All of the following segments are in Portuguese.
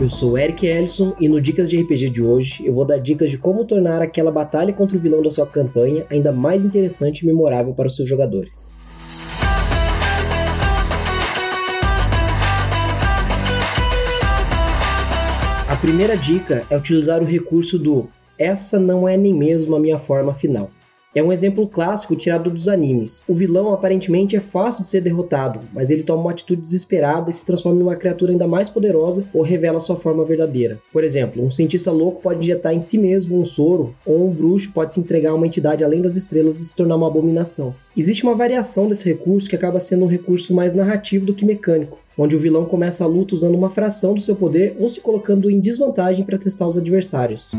Eu sou Eric Ellison e no Dicas de RPG de hoje eu vou dar dicas de como tornar aquela batalha contra o vilão da sua campanha ainda mais interessante e memorável para os seus jogadores. A primeira dica é utilizar o recurso do essa não é nem mesmo a minha forma final. É um exemplo clássico tirado dos animes. O vilão aparentemente é fácil de ser derrotado, mas ele toma uma atitude desesperada e se transforma em uma criatura ainda mais poderosa ou revela sua forma verdadeira. Por exemplo, um cientista louco pode injetar em si mesmo um soro, ou um bruxo pode se entregar a uma entidade além das estrelas e se tornar uma abominação. Existe uma variação desse recurso que acaba sendo um recurso mais narrativo do que mecânico, onde o vilão começa a luta usando uma fração do seu poder ou se colocando em desvantagem para testar os adversários.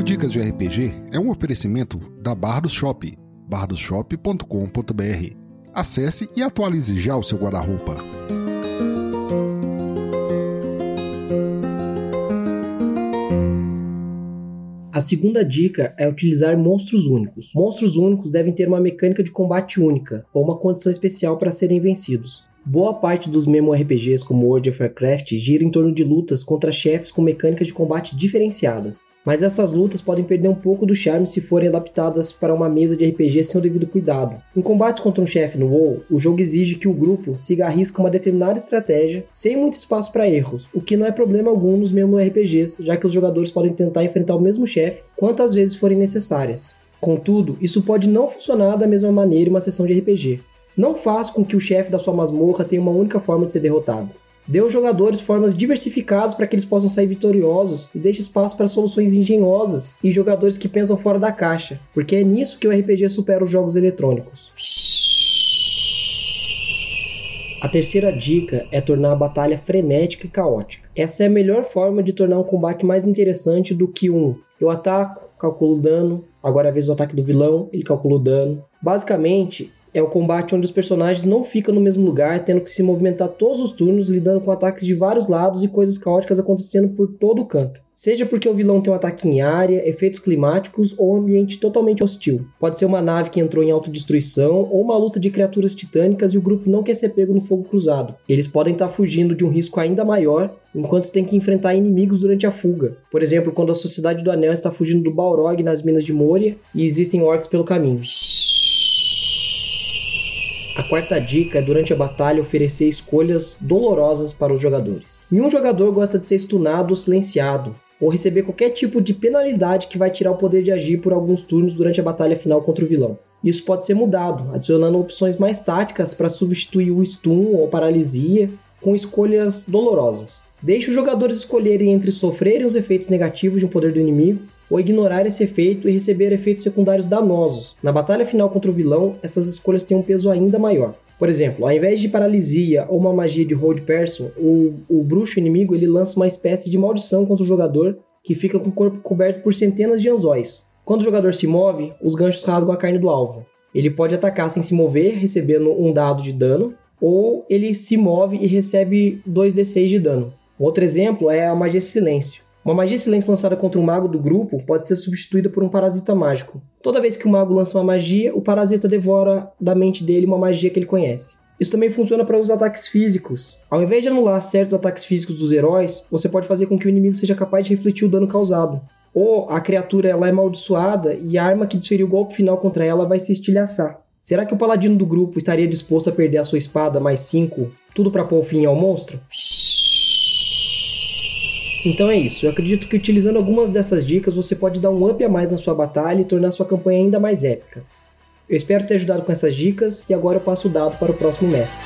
O Dicas de RPG é um oferecimento da Bardos Shop, bardosshop.com.br. Acesse e atualize já o seu guarda-roupa. A segunda dica é utilizar monstros únicos. Monstros únicos devem ter uma mecânica de combate única ou uma condição especial para serem vencidos. Boa parte dos MMORPGs como World of Warcraft gira em torno de lutas contra chefes com mecânicas de combate diferenciadas. Mas essas lutas podem perder um pouco do charme se forem adaptadas para uma mesa de RPG sem o devido cuidado. Em combates contra um chefe no WoW, o jogo exige que o grupo siga a risca uma determinada estratégia sem muito espaço para erros, o que não é problema algum nos MMORPGs, já que os jogadores podem tentar enfrentar o mesmo chefe quantas vezes forem necessárias. Contudo, isso pode não funcionar da mesma maneira em uma sessão de RPG. Não faz com que o chefe da sua masmorra tenha uma única forma de ser derrotado. Dê aos jogadores formas diversificadas para que eles possam sair vitoriosos e deixe espaço para soluções engenhosas e jogadores que pensam fora da caixa, porque é nisso que o RPG supera os jogos eletrônicos. A terceira dica é tornar a batalha frenética e caótica. Essa é a melhor forma de tornar um combate mais interessante do que um eu ataco, calculo o dano, agora é a vez do ataque do vilão, ele calcula o dano. Basicamente, é o combate onde os personagens não ficam no mesmo lugar, tendo que se movimentar todos os turnos, lidando com ataques de vários lados e coisas caóticas acontecendo por todo o canto. Seja porque o vilão tem um ataque em área, efeitos climáticos ou um ambiente totalmente hostil. Pode ser uma nave que entrou em autodestruição ou uma luta de criaturas titânicas e o grupo não quer ser pego no fogo cruzado. Eles podem estar fugindo de um risco ainda maior enquanto tem que enfrentar inimigos durante a fuga. Por exemplo, quando a Sociedade do Anel está fugindo do Balrog nas minas de Moria e existem orcs pelo caminho. A quarta dica é durante a batalha oferecer escolhas dolorosas para os jogadores. Nenhum jogador gosta de ser stunado ou silenciado, ou receber qualquer tipo de penalidade que vai tirar o poder de agir por alguns turnos durante a batalha final contra o vilão. Isso pode ser mudado, adicionando opções mais táticas para substituir o stun ou paralisia com escolhas dolorosas. Deixe os jogadores escolherem entre sofrerem os efeitos negativos de um poder do inimigo ou ignorar esse efeito e receber efeitos secundários danosos. Na batalha final contra o vilão, essas escolhas têm um peso ainda maior. Por exemplo, ao invés de paralisia ou uma magia de hold person, o, o bruxo inimigo ele lança uma espécie de maldição contra o jogador que fica com o corpo coberto por centenas de anzóis. Quando o jogador se move, os ganchos rasgam a carne do alvo. Ele pode atacar sem se mover, recebendo um dado de dano, ou ele se move e recebe 2d6 de dano. Outro exemplo é a magia silêncio. Uma magia silêncio lançada contra um mago do grupo pode ser substituída por um parasita mágico. Toda vez que o mago lança uma magia, o parasita devora da mente dele uma magia que ele conhece. Isso também funciona para os ataques físicos. Ao invés de anular certos ataques físicos dos heróis, você pode fazer com que o inimigo seja capaz de refletir o dano causado. Ou a criatura ela é amaldiçoada e a arma que desferiu o golpe final contra ela vai se estilhaçar. Será que o paladino do grupo estaria disposto a perder a sua espada mais 5, tudo para pôr fim ao monstro? Então é isso. Eu acredito que utilizando algumas dessas dicas você pode dar um up a mais na sua batalha e tornar sua campanha ainda mais épica. Eu espero ter ajudado com essas dicas e agora eu passo o dado para o próximo mestre.